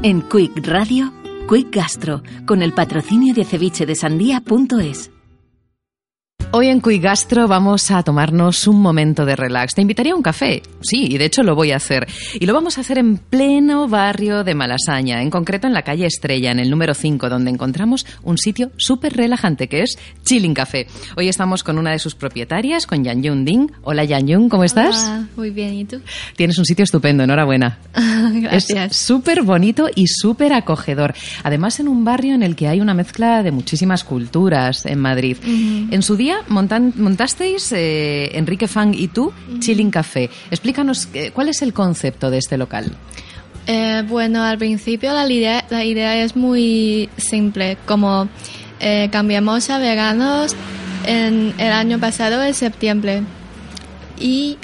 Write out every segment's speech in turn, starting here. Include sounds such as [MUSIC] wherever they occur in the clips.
En Quick Radio, Quick Gastro, con el patrocinio de cevichedesandía.es. Hoy en Quick Gastro vamos a tomarnos un momento de relax. Te invitaría a un café. Sí, y de hecho lo voy a hacer. Y lo vamos a hacer en pleno barrio de Malasaña, en concreto en la calle Estrella, en el número 5, donde encontramos un sitio súper relajante que es Chilling Café. Hoy estamos con una de sus propietarias, con Yan Yun Ding. Hola Yan Yun, ¿cómo estás? Hola, muy bien, ¿y tú? Tienes un sitio estupendo, enhorabuena. [LAUGHS] Gracias. Es súper bonito y súper acogedor. Además, en un barrio en el que hay una mezcla de muchísimas culturas en Madrid. En su día montan- montasteis, eh, Enrique Fang y tú, Chilling Café. Explícanos eh, cuál es el concepto de este local. Eh, bueno, al principio la idea, la idea es muy simple, como cambiamos a veganos en el año pasado, en septiembre, y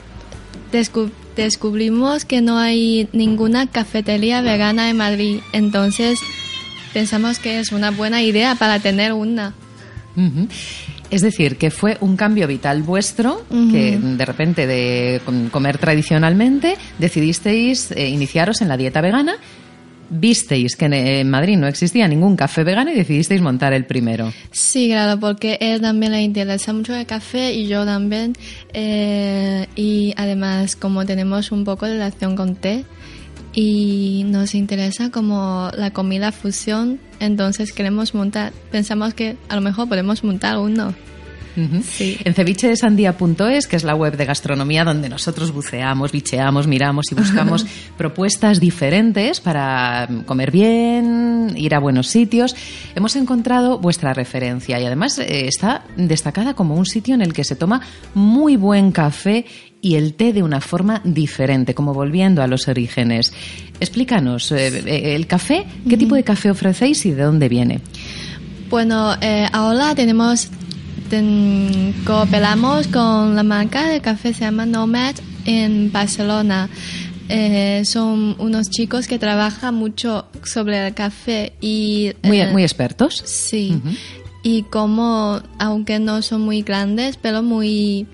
descu- descubrimos que no hay ninguna cafetería vegana en Madrid, entonces pensamos que es una buena idea para tener una. Es decir, que fue un cambio vital vuestro, que de repente de com- comer tradicionalmente decidisteis eh, iniciaros en la dieta vegana, visteis que en, en Madrid no existía ningún café vegano y decidisteis montar el primero. Sí, claro, porque él también le interesa mucho el café y yo también. eh, y además, como tenemos un poco de relación con té y nos interesa como la comida fusión, entonces queremos montar, pensamos que a lo mejor podemos montar uno. Sí. En cevichedesandía.es, que es la web de gastronomía donde nosotros buceamos, bicheamos, miramos y buscamos propuestas diferentes para comer bien, ir a buenos sitios, hemos encontrado vuestra referencia y además eh, está destacada como un sitio en el que se toma muy buen café y el té de una forma diferente, como volviendo a los orígenes. Explícanos, eh, eh, el café, ¿qué tipo de café ofrecéis y de dónde viene? Bueno, eh, ahora tenemos, ten- cooperamos con la marca de café se llama Nomad en Barcelona. Eh, son unos chicos que trabajan mucho sobre el café y Muy, eh, muy expertos. sí y como aunque no son muy grandes pero muy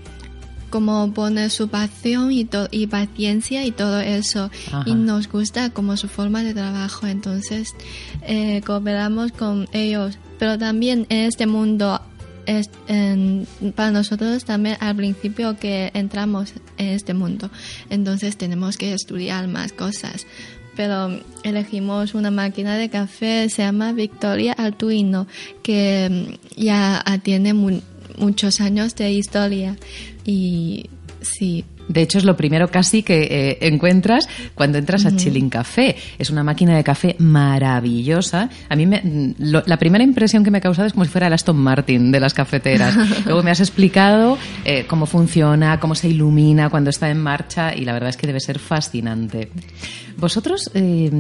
como pone su pasión y, y paciencia y todo eso Ajá. y nos gusta como su forma de trabajo entonces eh, cooperamos con ellos pero también en este mundo para nosotros también al principio que entramos en este mundo. Entonces tenemos que estudiar más cosas. Pero elegimos una máquina de café se llama Victoria Arduino que ya tiene mu- muchos años de historia. Y sí De hecho, es lo primero casi que eh, encuentras cuando entras a Chilling Café. Es una máquina de café maravillosa. A mí me- mm, lo- la primera impresión que me ha causado es como si fuera el Aston Martin de las cafeteras. [LAUGHS] Luego me has explicado eh, cómo funciona, cómo se ilumina cuando está en marcha y la verdad es que debe ser fascinante. Vosotros, eh,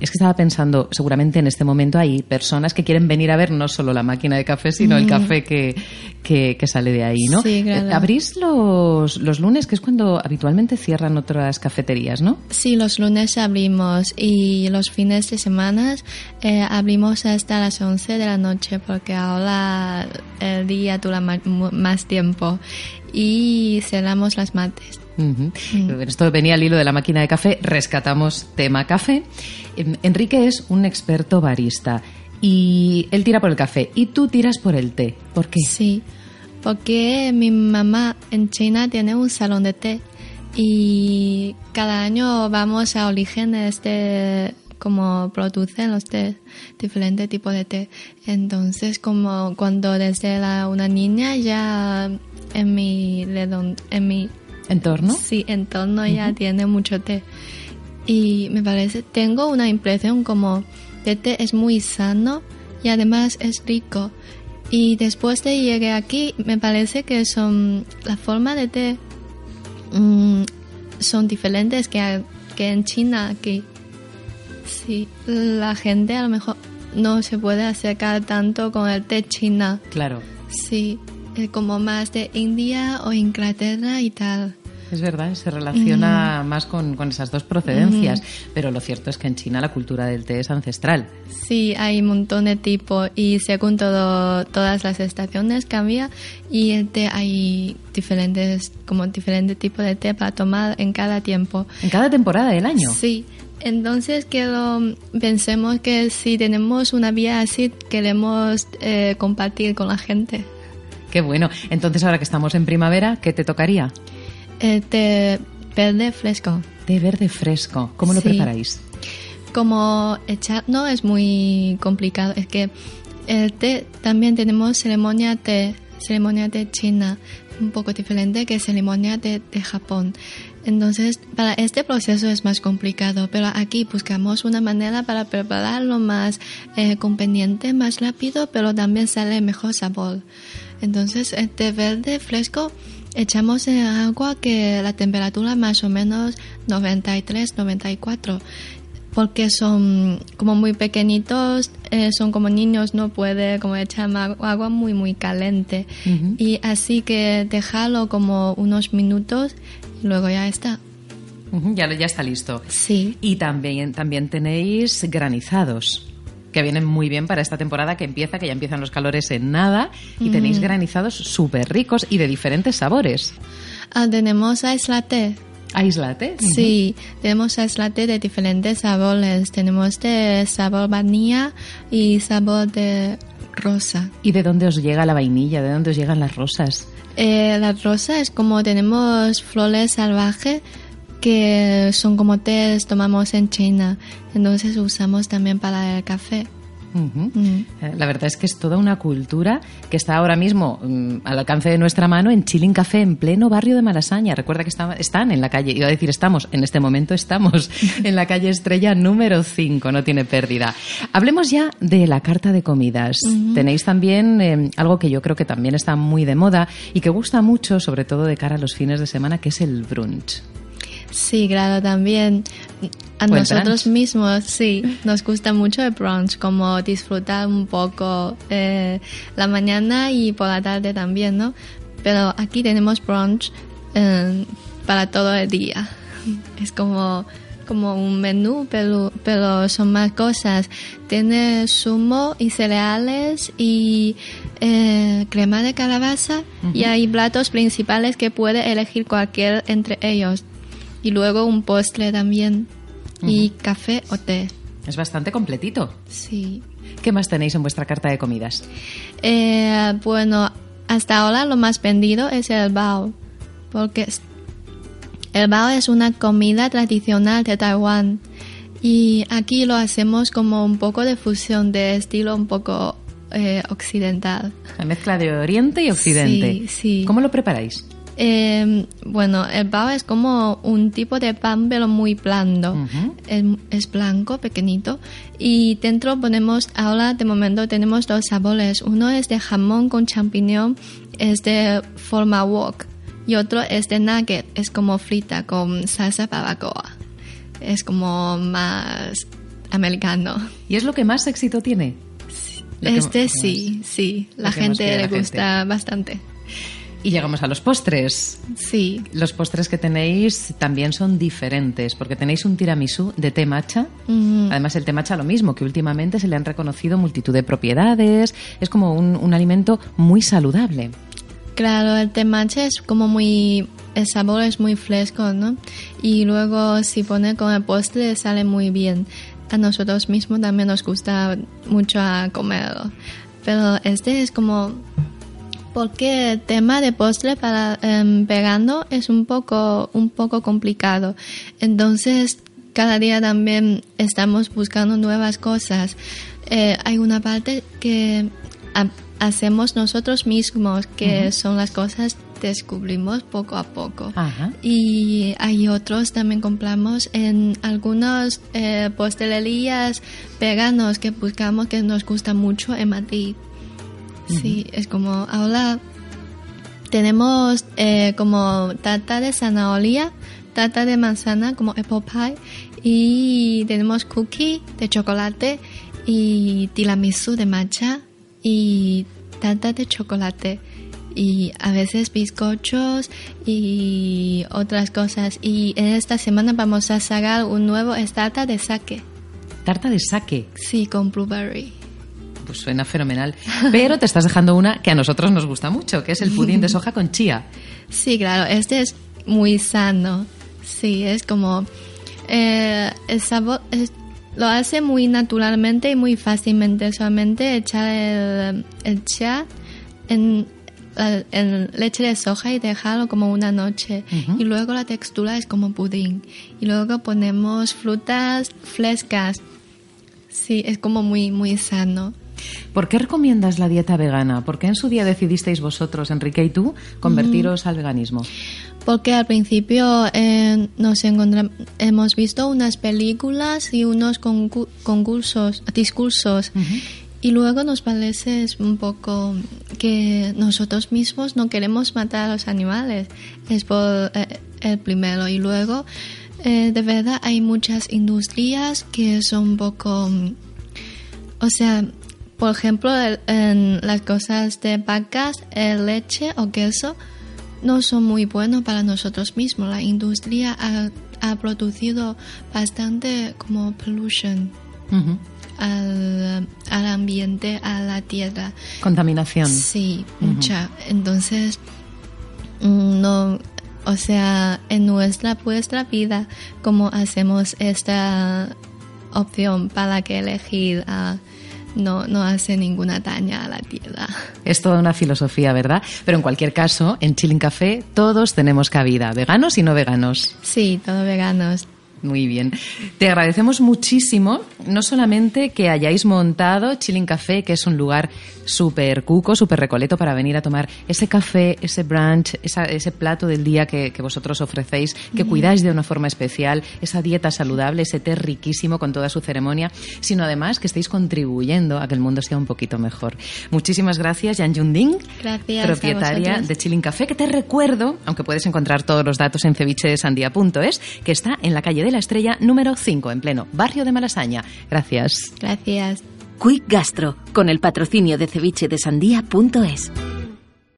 es que estaba pensando, seguramente en este momento hay personas que quieren venir a ver no solo la máquina de café, sino el café que, que, que sale de ahí, ¿no? Sí, claro. Abrís los, los lunes, que es cuando habitualmente cierran otras cafeterías, ¿no? Sí, los lunes abrimos y los fines de semana eh, abrimos hasta las 11 de la noche porque ahora el día dura más tiempo y cerramos las martes. Ujú. Esto venía al hilo de la máquina de café, rescatamos tema café. Em, Enrique es un experto barista y él tira por el café y tú tiras por el té. ¿Por qué? Sí, porque mi mamá en China tiene un salón de té y cada año vamos a orígenes de cómo producen los té, diferentes tipos de té. Entonces, como cuando desde la, una niña ya en mi, en mi ¿Entorno? Sí, entorno ya tiene mucho té. Y me parece, tengo una impresión como de té es muy sano y además es rico. Y después de llegué aquí, me parece que son la forma de té mm, son diferentes que, que en China, que sí, la gente a lo mejor no se puede acercar tanto con el té china. Claro. Sí, es como más de India o Inglaterra y tal. Es verdad, se relaciona más con, con, esas dos procedencias, pero lo cierto es que en China la cultura del té es ancestral. Sí, hay un montón de tipos y según todo, todas las estaciones cambia y el té hay diferentes, como diferentes tipos de té para tomar en cada tiempo. ¿En cada temporada del año? Sí. Entonces quiero, pensemos que si tenemos una vía así, queremos eh, compartir con la gente. Qué bueno. Entonces ahora que estamos en primavera, ¿qué te tocaría? Eh, té verde fresco. Té verde fresco. ¿Cómo lo Sí. preparáis? Como echar, no es muy complicado, es que el té también tenemos ceremonia té, ceremonia té china, un poco diferente que ceremonia té de Japón. Entonces, para este proceso es más complicado, pero aquí buscamos una manera para prepararlo más eh, conveniente, más rápido, pero también sale mejor sabor. Entonces, el té verde fresco echamos en agua que la temperatura más o menos 93, 94 porque son como muy pequeñitos, eh, son como niños, no puede como echar agua muy muy caliente. Y así que dejarlo como unos minutos y luego ya está. Ujú, Ya, lo- ya está listo. Sí. Y también, también tenéis granizados, que vienen muy bien para esta temporada que empieza, que ya empiezan los calores en nada, y tenéis granizados súper ricos y de diferentes sabores. Ah, tenemos ice latte. ¿Aislate? Sí, tenemos ice latte de diferentes sabores. Tenemos de sabor vainilla y sabor de rosa. ¿Y de dónde os llega la vainilla? ¿De dónde os llegan las rosas? Eh, la rosa es como tenemos flores salvajes que son como tés tomamos en China, entonces usamos también para el café. Ujú. Mm. Eh, La verdad es que es toda una cultura que está ahora mismo mm, al alcance de nuestra mano en Chilling Café, en pleno barrio de Malasaña. Recuerda que está- están en la calle, iba a decir estamos, en este momento estamos [LAUGHS] en la calle Estrella número 5, no tiene pérdida. Hablemos ya de la carta de comidas. Tenéis también eh, algo que yo creo que también está muy de moda y que gusta mucho, sobre todo de cara a los fines de semana, que es el brunch. Sí, claro, también a O nosotros mismos, sí, nos gusta mucho el brunch, como disfrutar un poco eh, la mañana y por la tarde también, ¿no? Pero aquí tenemos brunch eh, para todo el día. [LAUGHS] Es como, como un menú, pero, pero son más cosas. Tiene zumo y cereales y eh, crema de calabaza y hay platos principales que puede elegir cualquier entre ellos. Y luego un postre también. Y café o té. Es bastante completito. Sí. ¿Qué más tenéis en vuestra carta de comidas? Eh, bueno, hasta ahora lo más vendido es el bao. Porque el bao es una comida tradicional de Taiwán. Y aquí lo hacemos como un poco de fusión de estilo un poco eh, occidental. La mezcla de Oriente y Occidente. Sí, sí. ¿Cómo lo preparáis? Eh, bueno, el bao es como un tipo de pan, pero muy blando. Es, es blanco, pequeñito. Y dentro ponemos, ahora de momento tenemos dos sabores. Uno es de jamón con champiñón, es de forma wok. Y otro es de nugget, es como frita con salsa barbacoa. Es como más americano. ¿Y es lo que más éxito tiene? Este sí, sí. La gente le gente. gusta bastante. Y llegamos a los postres. Sí. Los postres que tenéis también son diferentes, porque tenéis un tiramisú de té matcha. Mm, Además, el té matcha lo mismo, que últimamente se le han reconocido multitud de propiedades. Es como un, un alimento muy saludable. Claro, el temache es como muy... El sabor es muy fresco, ¿no? Y luego si pone con el postre sale muy bien. A nosotros mismos también nos gusta mucho comerlo. Pero este es como... Porque el tema de postre para vegano es un poco, un poco complicado. Entonces, cada día también estamos buscando nuevas cosas. Eh, hay una parte que ha- hacemos nosotros mismos, que son las cosas que descubrimos poco a poco. Ajá. Y hay otros también compramos en algunas eh, postelerías veganos que buscamos que nos gusta mucho en Madrid. Sí, es como ahora tenemos eh, como tarta de zanahoria, tarta de manzana como apple pie y tenemos cookie de chocolate y tiramisú de matcha y tarta de chocolate y a veces bizcochos y otras cosas. Y en esta semana vamos a sacar un nuevo tarta de sake. ¿Tarta de sake? Sí, con blueberry. Pues suena fenomenal. Pero te estás dejando una que a nosotros nos gusta mucho, que es el pudín de [LAUGHS] soja con chía. Sí, claro, este es muy sano. Sí, es como... Eh, el sabor lo hace muy naturalmente y muy fácilmente. Solamente echar el, el chía en en leche de soja y dejarlo como una noche. Y luego la textura es como pudín. Y luego ponemos frutas frescas. Sí, es como muy, muy sano. ¿Por qué recomiendas la dieta vegana? ¿Por qué en su día decidisteis vosotros, Enrique y tú, convertiros al veganismo? Porque al principio eh, nos hemos visto unas películas y unos concursos, discursos. Y luego nos parece un poco que nosotros mismos no queremos matar a los animales. Es por eh, el primero. Y luego, eh, de verdad, hay muchas industrias que son un poco... O sea, por ejemplo, en las cosas de vacas, el leche o queso no son muy buenos para nosotros mismos. La industria ha, ha producido bastante como pollution al, al, ambiente, a la tierra. Contaminación. Sí, mucha. Entonces, mm, no, o sea, en nuestra, nuestra vida, ¿cómo hacemos esta opción para que elegir a no, no hace ninguna daña a la tierra. Es toda una filosofía, ¿verdad? Pero en cualquier caso, en Chilling Café todos tenemos cabida, veganos y no veganos. Sí, todos veganos. Muy bien. Te agradecemos muchísimo, no solamente que hayáis montado Chilling Café, que es un lugar súper cuco, súper recoleto para venir a tomar ese café, ese brunch, ese plato del día que, vosotros ofrecéis, que cuidáis de una forma especial, esa dieta saludable, ese té riquísimo con toda su ceremonia, sino además que estéis contribuyendo a que el mundo sea un poquito mejor. Muchísimas gracias, Yan Yunding, propietaria de Chilling Café, que te recuerdo, aunque puedes encontrar todos los datos en cevichesandía.es, que está en la calle de la Estrella número 5, en pleno barrio de Malasaña. Gracias. Gracias. Quick Gastro, con el patrocinio de ceviche de sandía.es.